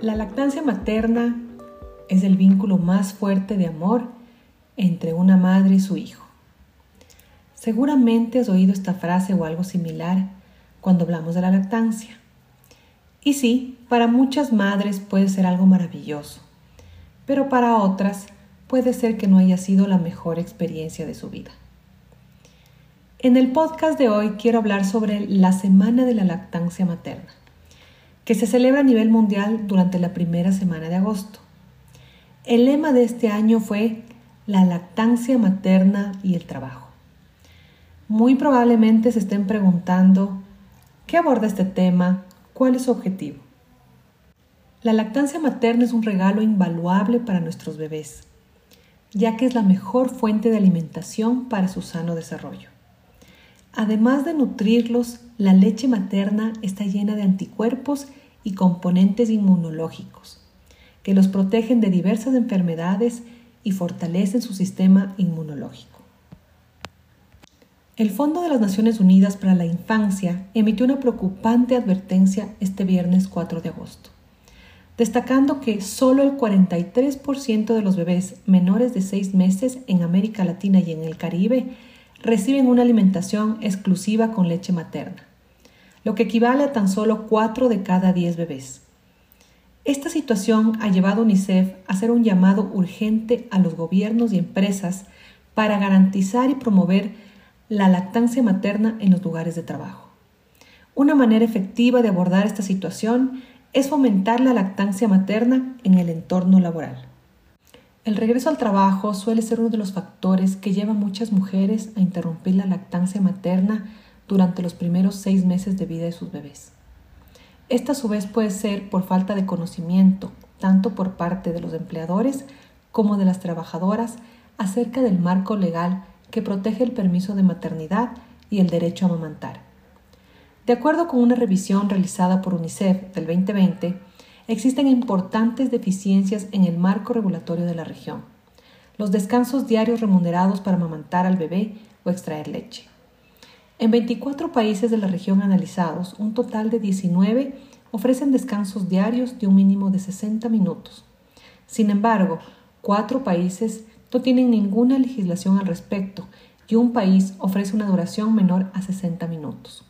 La lactancia materna es el vínculo más fuerte de amor entre una madre y su hijo. Seguramente has oído esta frase o algo similar cuando hablamos de la lactancia. Y sí, para muchas madres puede ser algo maravilloso, pero para otras puede ser que no haya sido la mejor experiencia de su vida. En el podcast de hoy quiero hablar sobre la Semana de la Lactancia Materna, que se celebra a nivel mundial durante la primera semana de agosto. El lema de este año fue la lactancia materna y el trabajo. Muy probablemente se estén preguntando, ¿qué aborda este tema? ¿Cuál es su objetivo? La lactancia materna es un regalo invaluable para nuestros bebés, ya que es la mejor fuente de alimentación para su sano desarrollo. Además de nutrirlos, la leche materna está llena de anticuerpos y componentes inmunológicos que los protegen de diversas enfermedades y fortalecen su sistema inmunológico. El Fondo de las Naciones Unidas para la Infancia emitió una preocupante advertencia este viernes 4 de agosto, destacando que solo el 43% de los bebés menores de 6 meses en América Latina y en el Caribe reciben una alimentación exclusiva con leche materna, lo que equivale a tan solo 4 de cada 10 bebés. Esta situación ha llevado a UNICEF a hacer un llamado urgente a los gobiernos y empresas para garantizar y promover la lactancia materna en los lugares de trabajo. Una manera efectiva de abordar esta situación es fomentar la lactancia materna en el entorno laboral. El regreso al trabajo suele ser uno de los factores que lleva a muchas mujeres a interrumpir la lactancia materna durante los primeros seis meses de vida de sus bebés. Esta a su vez puede ser por falta de conocimiento, tanto por parte de los empleadores como de las trabajadoras, acerca del marco legal que protege el permiso de maternidad y el derecho a amamantar. De acuerdo con una revisión realizada por UNICEF del 2020, existen importantes deficiencias en el marco regulatorio de la región. Los descansos diarios remunerados para amamantar al bebé o extraer leche. En 24 países de la región analizados, un total de 19 ofrecen descansos diarios de un mínimo de 60 minutos. Sin embargo, cuatro países no tienen ninguna legislación al respecto y un país ofrece una duración menor a 60 minutos.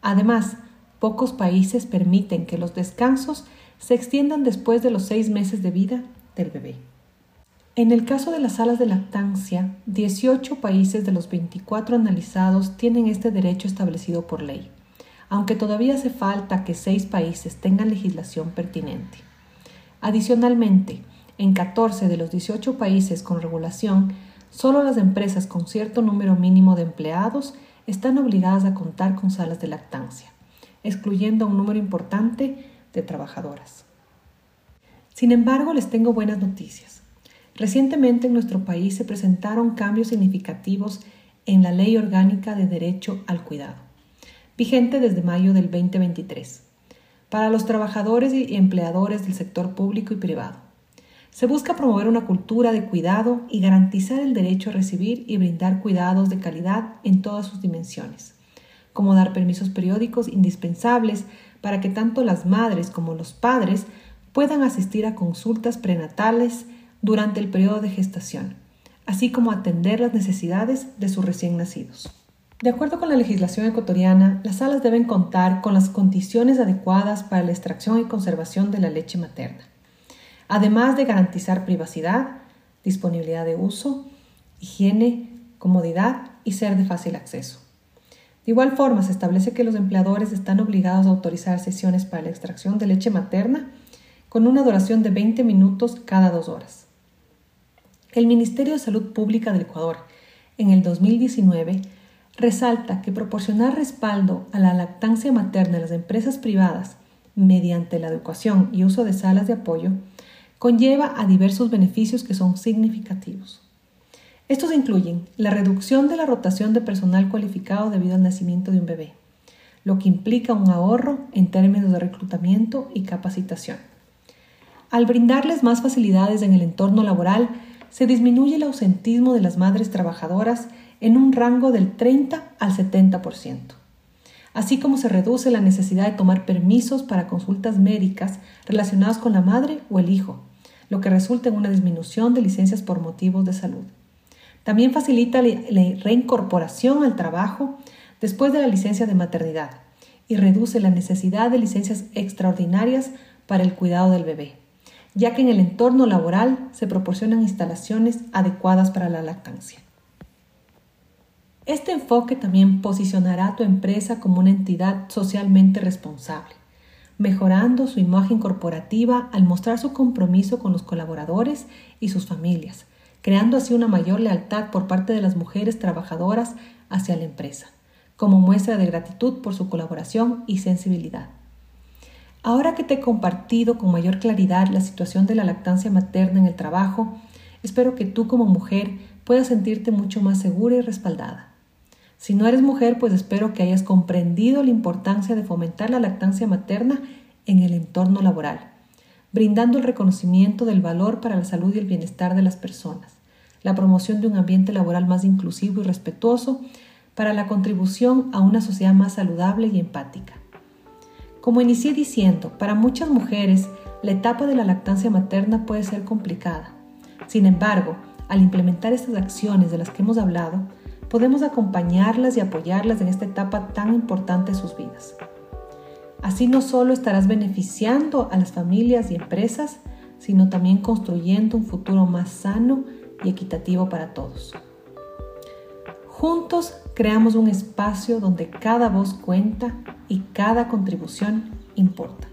Además, pocos países permiten que los descansos se extiendan después de los seis meses de vida del bebé. En el caso de las salas de lactancia, 18 países de los 24 analizados tienen este derecho establecido por ley, aunque todavía hace falta que seis países tengan legislación pertinente. Adicionalmente, en 14 de los 18 países con regulación, solo las empresas con cierto número mínimo de empleados están obligadas a contar con salas de lactancia, excluyendo a un número importante de trabajadoras. Sin embargo, les tengo buenas noticias. Recientemente en nuestro país se presentaron cambios significativos en la Ley Orgánica de Derecho al Cuidado, vigente desde mayo del 2023, para los trabajadores y empleadores del sector público y privado. Se busca promover una cultura de cuidado y garantizar el derecho a recibir y brindar cuidados de calidad en todas sus dimensiones, como dar permisos periódicos indispensables para que tanto las madres como los padres puedan asistir a consultas prenatales durante el periodo de gestación, así como atender las necesidades de sus recién nacidos. De acuerdo con la legislación ecuatoriana, las salas deben contar con las condiciones adecuadas para la extracción y conservación de la leche materna, además de garantizar privacidad, disponibilidad de uso, higiene, comodidad y ser de fácil acceso. De igual forma, se establece que los empleadores están obligados a autorizar sesiones para la extracción de leche materna con una duración de 20 minutos cada dos horas. El Ministerio de Salud Pública del Ecuador, en el 2019, resalta que proporcionar respaldo a la lactancia materna en las empresas privadas mediante la educación y uso de salas de apoyo conlleva a diversos beneficios que son significativos. Estos incluyen la reducción de la rotación de personal cualificado debido al nacimiento de un bebé, lo que implica un ahorro en términos de reclutamiento y capacitación. Al brindarles más facilidades en el entorno laboral, se disminuye el ausentismo de las madres trabajadoras en un rango del 30 al 70%. así como se reduce la necesidad de tomar permisos para consultas médicas relacionadas con la madre o el hijo, lo que resulta en una disminución de licencias por motivos de salud. También facilita la reincorporación al trabajo después de la licencia de maternidad y reduce la necesidad de licencias extraordinarias para el cuidado del bebé, ya que en el entorno laboral se proporcionan instalaciones adecuadas para la lactancia. Este enfoque también posicionará a tu empresa como una entidad socialmente responsable, mejorando su imagen corporativa al mostrar su compromiso con los colaboradores y sus familias, creando así una mayor lealtad por parte de las mujeres trabajadoras hacia la empresa, como muestra de gratitud por su colaboración y sensibilidad. Ahora que te he compartido con mayor claridad la situación de la lactancia materna en el trabajo, espero que tú como mujer puedas sentirte mucho más segura y respaldada. Si no eres mujer, pues espero que hayas comprendido la importancia de fomentar la lactancia materna en el entorno laboral, brindando el reconocimiento del valor para la salud y el bienestar de las personas, la promoción de un ambiente laboral más inclusivo y respetuoso para la contribución a una sociedad más saludable y empática. Como inicié diciendo, para muchas mujeres la etapa de la lactancia materna puede ser complicada. Sin embargo, al implementar estas acciones de las que hemos hablado, podemos acompañarlas y apoyarlas en esta etapa tan importante de sus vidas. Así no solo estarás beneficiando a las familias y empresas, sino también construyendo un futuro más sano y equitativo para todos. Juntos creamos un espacio donde cada voz cuenta y cada contribución importa.